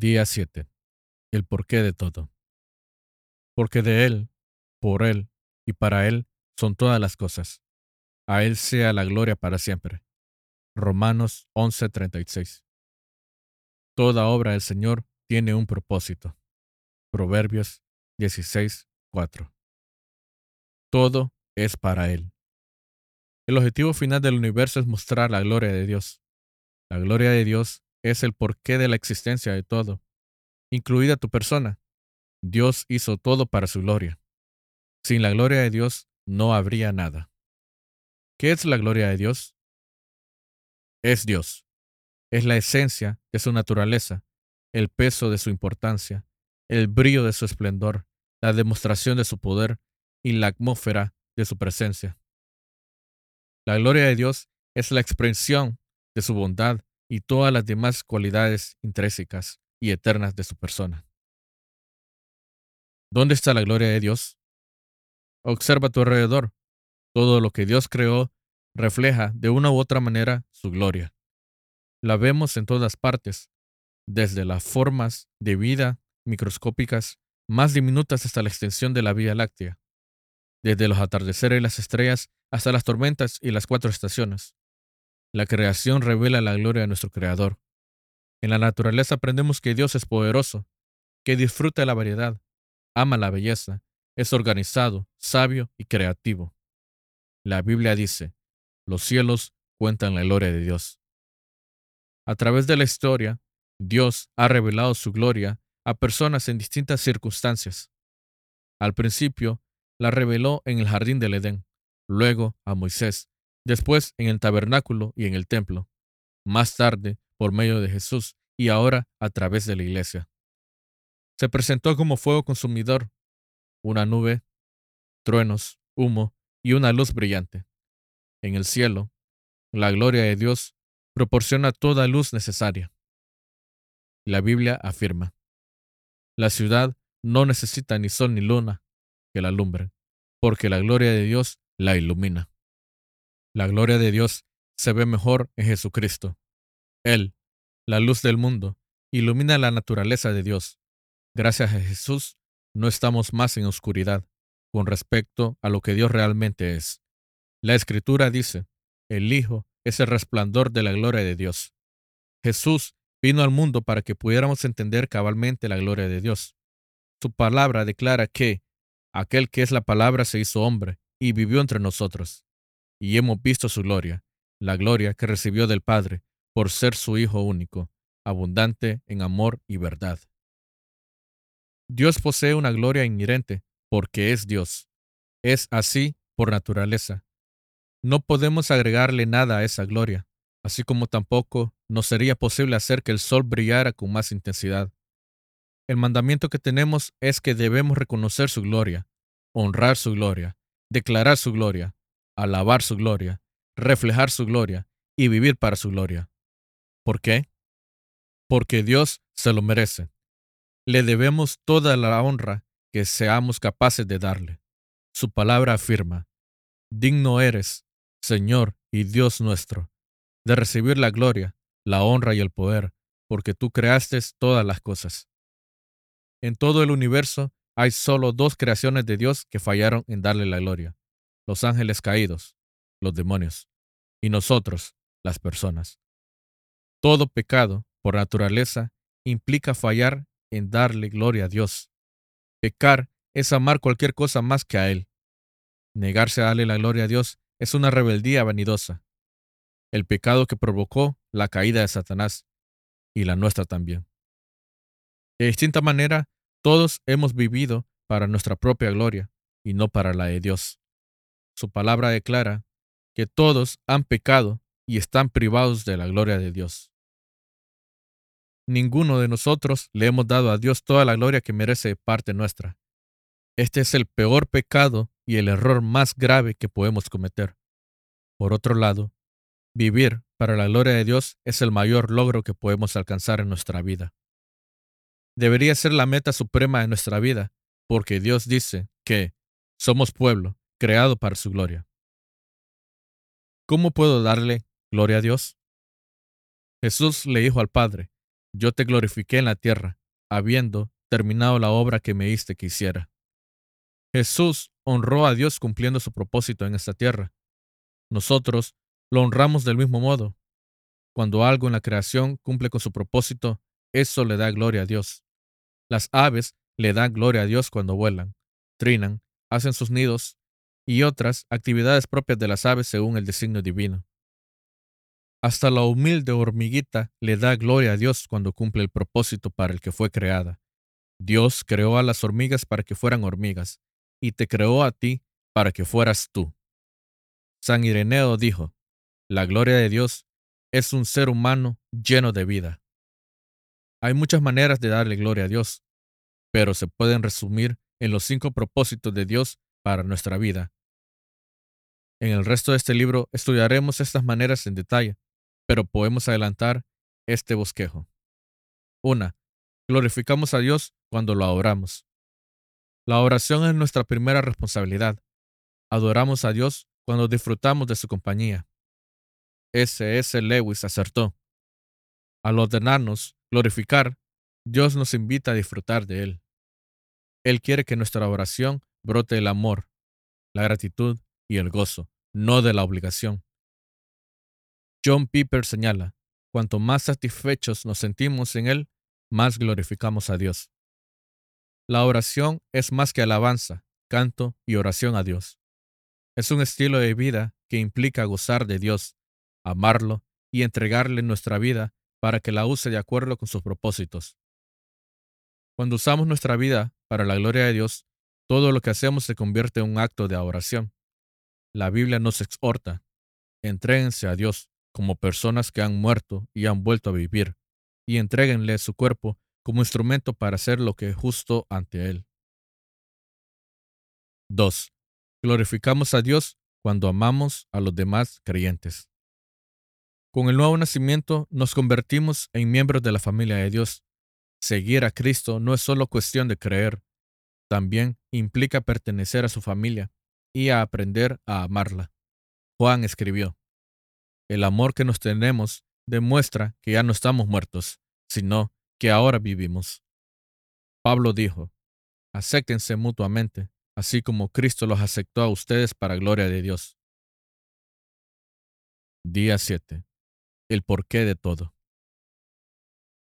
Día 7. El porqué de todo. Porque de Él, por Él y para Él son todas las cosas. A Él sea la gloria para siempre. Romanos 11:36. Toda obra del Señor tiene un propósito. Proverbios 16:4. Todo es para Él. El objetivo final del universo es mostrar la gloria de Dios. La gloria de Dios es el porqué de la existencia de todo, incluida tu persona. Dios hizo todo para su gloria. Sin la gloria de Dios no habría nada. ¿Qué es la gloria de Dios? Es Dios. Es la esencia de su naturaleza, el peso de su importancia, el brillo de su esplendor, la demostración de su poder y la atmósfera de su presencia. La gloria de Dios es la expresión de su bondad y todas las demás cualidades intrínsecas y eternas de su persona. ¿Dónde está la gloria de Dios? Observa a tu alrededor. Todo lo que Dios creó refleja de una u otra manera su gloria. La vemos en todas partes, desde las formas de vida microscópicas más diminutas hasta la extensión de la Vía Láctea, desde los atardeceres y las estrellas hasta las tormentas y las cuatro estaciones. La creación revela la gloria de nuestro Creador. En la naturaleza aprendemos que Dios es poderoso, que disfruta de la variedad, ama la belleza, es organizado, sabio y creativo. La Biblia dice, los cielos cuentan la gloria de Dios. A través de la historia, Dios ha revelado su gloria a personas en distintas circunstancias. Al principio, la reveló en el jardín del Edén, luego a Moisés, después en el tabernáculo y en el templo, más tarde por medio de Jesús y ahora a través de la iglesia. Se presentó como fuego consumidor, una nube, truenos, humo y una luz brillante. En el cielo, la gloria de Dios proporciona toda luz necesaria. La Biblia afirma, la ciudad no necesita ni sol ni luna que la alumbren, porque la gloria de Dios la ilumina. La gloria de Dios se ve mejor en Jesucristo. Él, la luz del mundo, ilumina la naturaleza de Dios. Gracias a Jesús, no estamos más en oscuridad con respecto a lo que Dios realmente es. La Escritura dice, el Hijo es el resplandor de la gloria de Dios. Jesús vino al mundo para que pudiéramos entender cabalmente la gloria de Dios. Su palabra declara que aquel que es la palabra se hizo hombre y vivió entre nosotros y hemos visto su gloria, la gloria que recibió del Padre por ser su Hijo único, abundante en amor y verdad. Dios posee una gloria inherente porque es Dios. Es así por naturaleza. No podemos agregarle nada a esa gloria, así como tampoco nos sería posible hacer que el sol brillara con más intensidad. El mandamiento que tenemos es que debemos reconocer su gloria, honrar su gloria, declarar su gloria, alabar su gloria, reflejar su gloria y vivir para su gloria. ¿Por qué? Porque Dios se lo merece. Le debemos toda la honra que seamos capaces de darle. Su palabra afirma, digno eres, Señor y Dios nuestro, de recibir la gloria, la honra y el poder, porque tú creaste todas las cosas. En todo el universo hay solo dos creaciones de Dios que fallaron en darle la gloria los ángeles caídos, los demonios, y nosotros, las personas. Todo pecado, por naturaleza, implica fallar en darle gloria a Dios. Pecar es amar cualquier cosa más que a Él. Negarse a darle la gloria a Dios es una rebeldía vanidosa. El pecado que provocó la caída de Satanás, y la nuestra también. De distinta manera, todos hemos vivido para nuestra propia gloria y no para la de Dios. Su palabra declara que todos han pecado y están privados de la gloria de Dios. Ninguno de nosotros le hemos dado a Dios toda la gloria que merece parte nuestra. Este es el peor pecado y el error más grave que podemos cometer. Por otro lado, vivir para la gloria de Dios es el mayor logro que podemos alcanzar en nuestra vida. Debería ser la meta suprema de nuestra vida, porque Dios dice que somos pueblo creado para su gloria. ¿Cómo puedo darle gloria a Dios? Jesús le dijo al Padre, yo te glorifiqué en la tierra, habiendo terminado la obra que me diste que hiciera. Jesús honró a Dios cumpliendo su propósito en esta tierra. Nosotros lo honramos del mismo modo. Cuando algo en la creación cumple con su propósito, eso le da gloria a Dios. Las aves le dan gloria a Dios cuando vuelan, trinan, hacen sus nidos y otras actividades propias de las aves según el designio divino. Hasta la humilde hormiguita le da gloria a Dios cuando cumple el propósito para el que fue creada. Dios creó a las hormigas para que fueran hormigas, y te creó a ti para que fueras tú. San Ireneo dijo, la gloria de Dios es un ser humano lleno de vida. Hay muchas maneras de darle gloria a Dios, pero se pueden resumir en los cinco propósitos de Dios para nuestra vida. En el resto de este libro estudiaremos estas maneras en detalle, pero podemos adelantar este bosquejo. 1. Glorificamos a Dios cuando lo adoramos. La oración es nuestra primera responsabilidad. Adoramos a Dios cuando disfrutamos de su compañía. S. S. Lewis acertó. Al ordenarnos glorificar, Dios nos invita a disfrutar de Él. Él quiere que nuestra oración brote el amor, la gratitud y el gozo, no de la obligación. John Piper señala, cuanto más satisfechos nos sentimos en Él, más glorificamos a Dios. La oración es más que alabanza, canto y oración a Dios. Es un estilo de vida que implica gozar de Dios, amarlo y entregarle nuestra vida para que la use de acuerdo con sus propósitos. Cuando usamos nuestra vida para la gloria de Dios, todo lo que hacemos se convierte en un acto de adoración. La Biblia nos exhorta, entréguense a Dios, como personas que han muerto y han vuelto a vivir, y entréguenle su cuerpo como instrumento para hacer lo que es justo ante Él. 2. Glorificamos a Dios cuando amamos a los demás creyentes. Con el nuevo nacimiento nos convertimos en miembros de la familia de Dios. Seguir a Cristo no es solo cuestión de creer, también implica pertenecer a su familia y a aprender a amarla. Juan escribió, el amor que nos tenemos demuestra que ya no estamos muertos, sino que ahora vivimos. Pablo dijo, acéptense mutuamente, así como Cristo los aceptó a ustedes para gloria de Dios. Día 7. El porqué de todo.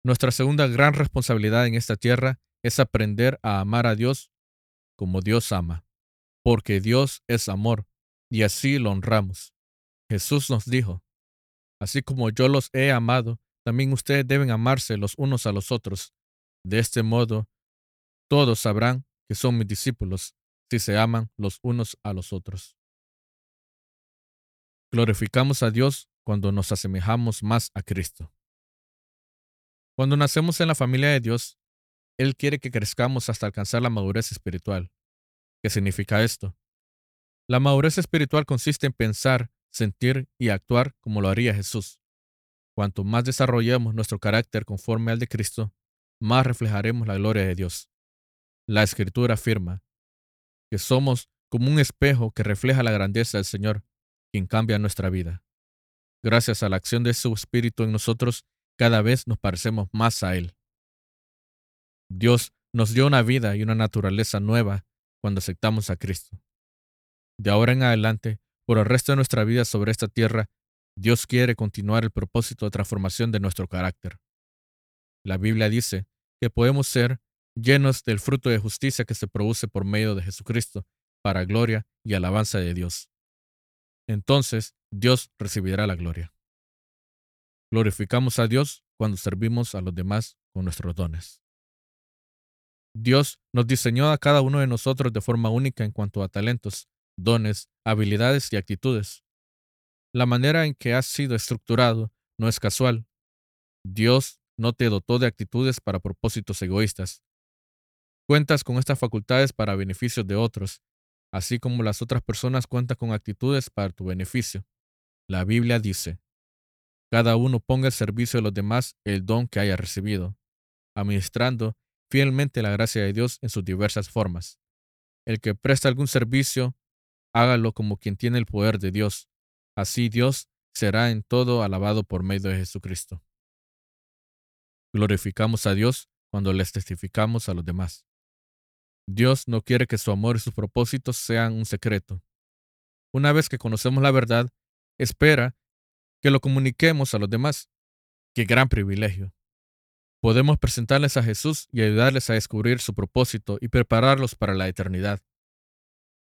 Nuestra segunda gran responsabilidad en esta tierra es aprender a amar a Dios como Dios ama, porque Dios es amor, y así lo honramos. Jesús nos dijo, Así como yo los he amado, también ustedes deben amarse los unos a los otros. De este modo, todos sabrán que son mis discípulos si se aman los unos a los otros. Glorificamos a Dios cuando nos asemejamos más a Cristo. Cuando nacemos en la familia de Dios, Él quiere que crezcamos hasta alcanzar la madurez espiritual. ¿Qué significa esto? La madurez espiritual consiste en pensar sentir y actuar como lo haría Jesús. Cuanto más desarrollemos nuestro carácter conforme al de Cristo, más reflejaremos la gloria de Dios. La Escritura afirma que somos como un espejo que refleja la grandeza del Señor, quien cambia nuestra vida. Gracias a la acción de su Espíritu en nosotros, cada vez nos parecemos más a Él. Dios nos dio una vida y una naturaleza nueva cuando aceptamos a Cristo. De ahora en adelante, por el resto de nuestra vida sobre esta tierra, Dios quiere continuar el propósito de transformación de nuestro carácter. La Biblia dice que podemos ser llenos del fruto de justicia que se produce por medio de Jesucristo, para gloria y alabanza de Dios. Entonces Dios recibirá la gloria. Glorificamos a Dios cuando servimos a los demás con nuestros dones. Dios nos diseñó a cada uno de nosotros de forma única en cuanto a talentos, dones, habilidades y actitudes. La manera en que has sido estructurado no es casual. Dios no te dotó de actitudes para propósitos egoístas. Cuentas con estas facultades para beneficio de otros, así como las otras personas cuentan con actitudes para tu beneficio. La Biblia dice, cada uno ponga al servicio de los demás el don que haya recibido, administrando fielmente la gracia de Dios en sus diversas formas. El que presta algún servicio hágalo como quien tiene el poder de Dios. Así Dios será en todo alabado por medio de Jesucristo. glorificamos a Dios cuando les testificamos a los demás. Dios no quiere que su amor y sus propósitos sean un secreto. Una vez que conocemos la verdad, espera que lo comuniquemos a los demás. ¡Qué gran privilegio! Podemos presentarles a Jesús y ayudarles a descubrir su propósito y prepararlos para la eternidad.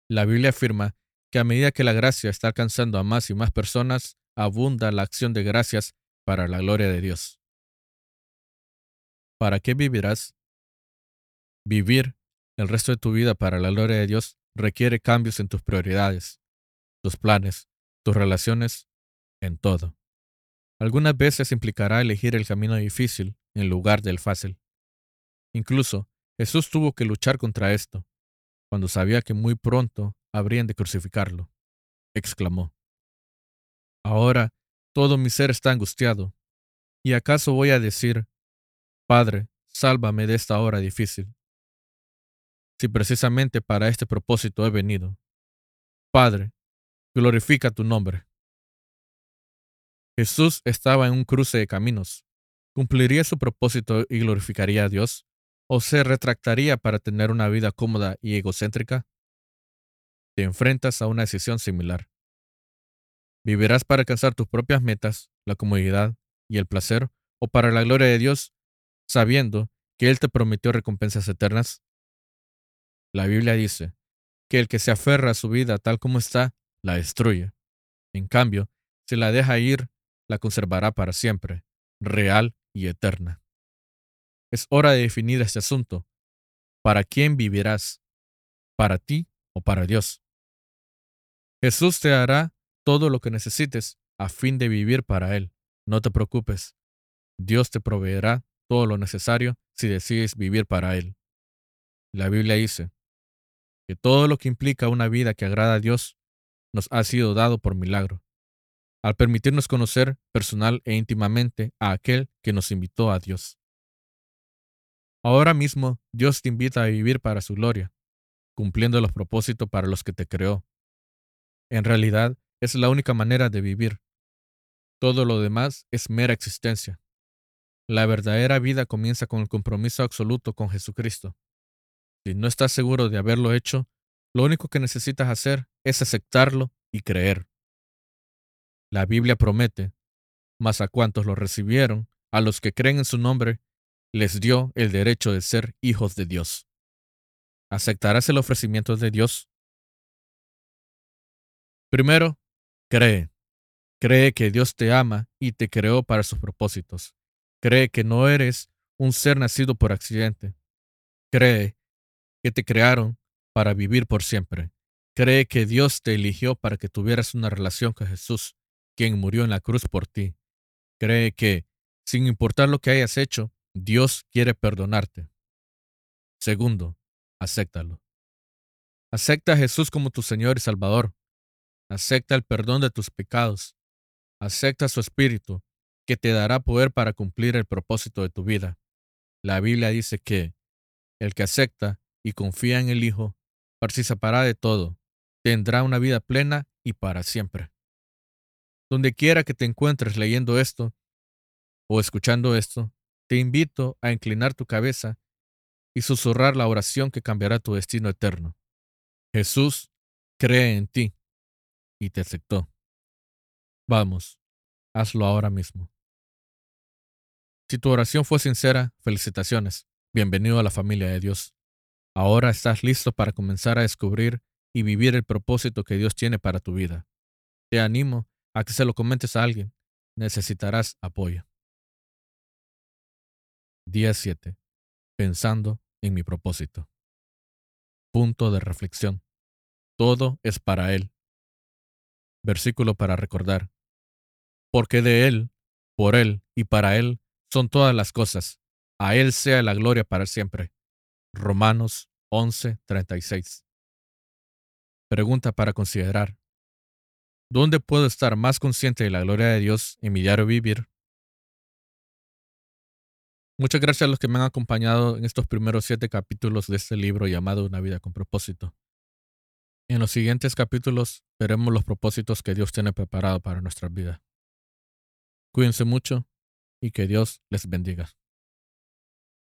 La Biblia afirma que a medida que la gracia está alcanzando a más y más personas, abunda la acción de gracias para la gloria de Dios. ¿Para qué vivirás? Vivir el resto de tu vida para la gloria de Dios requiere cambios en tus prioridades, tus planes, tus relaciones, en todo. Algunas veces implicará elegir el camino difícil en lugar del fácil. Incluso Jesús tuvo que luchar contra esto, cuando sabía que muy pronto habrían de crucificarlo. Exclamó, Ahora todo mi ser está angustiado. ¿Y acaso voy a decir, Padre, sálvame de esta hora difícil? Si precisamente para este propósito he venido. Padre, glorifica tu nombre. Jesús estaba en un cruce de caminos. ¿Cumpliría su propósito y glorificaría a Dios? ¿O se retractaría para tener una vida cómoda y egocéntrica? Te enfrentas a una decisión similar. ¿Vivirás para alcanzar tus propias metas, la comodidad y el placer, o para la gloria de Dios, sabiendo que Él te prometió recompensas eternas? La Biblia dice que el que se aferra a su vida tal como está, la destruye. En cambio, si la deja ir, la conservará para siempre, real y eterna. Es hora de definir este asunto. ¿Para quién vivirás? ¿Para ti o para Dios? Jesús te hará todo lo que necesites a fin de vivir para Él. No te preocupes. Dios te proveerá todo lo necesario si decides vivir para Él. La Biblia dice que todo lo que implica una vida que agrada a Dios nos ha sido dado por milagro al permitirnos conocer personal e íntimamente a aquel que nos invitó a Dios. Ahora mismo Dios te invita a vivir para su gloria, cumpliendo los propósitos para los que te creó. En realidad, es la única manera de vivir. Todo lo demás es mera existencia. La verdadera vida comienza con el compromiso absoluto con Jesucristo. Si no estás seguro de haberlo hecho, lo único que necesitas hacer es aceptarlo y creer. La Biblia promete, mas a cuantos lo recibieron, a los que creen en su nombre, les dio el derecho de ser hijos de Dios. ¿Aceptarás el ofrecimiento de Dios? Primero, cree. Cree que Dios te ama y te creó para sus propósitos. Cree que no eres un ser nacido por accidente. Cree que te crearon para vivir por siempre. Cree que Dios te eligió para que tuvieras una relación con Jesús quien murió en la cruz por ti. Cree que, sin importar lo que hayas hecho, Dios quiere perdonarte. Segundo, acéptalo. Acepta a Jesús como tu Señor y Salvador. Acepta el perdón de tus pecados. Acepta su Espíritu, que te dará poder para cumplir el propósito de tu vida. La Biblia dice que el que acepta y confía en el Hijo participará de todo, tendrá una vida plena y para siempre. Donde quiera que te encuentres leyendo esto o escuchando esto, te invito a inclinar tu cabeza y susurrar la oración que cambiará tu destino eterno. Jesús cree en ti y te aceptó. Vamos, hazlo ahora mismo. Si tu oración fue sincera, felicitaciones. Bienvenido a la familia de Dios. Ahora estás listo para comenzar a descubrir y vivir el propósito que Dios tiene para tu vida. Te animo a que se lo comentes a alguien. Necesitarás apoyo. Día 7. Pensando en mi propósito. Punto de reflexión. Todo es para Él. Versículo para recordar. Porque de Él, por Él y para Él son todas las cosas. A Él sea la gloria para siempre. Romanos 11:36. Pregunta para considerar. ¿Dónde puedo estar más consciente de la gloria de Dios en mi diario vivir? Muchas gracias a los que me han acompañado en estos primeros siete capítulos de este libro llamado Una vida con propósito. En los siguientes capítulos veremos los propósitos que Dios tiene preparado para nuestra vida. Cuídense mucho y que Dios les bendiga.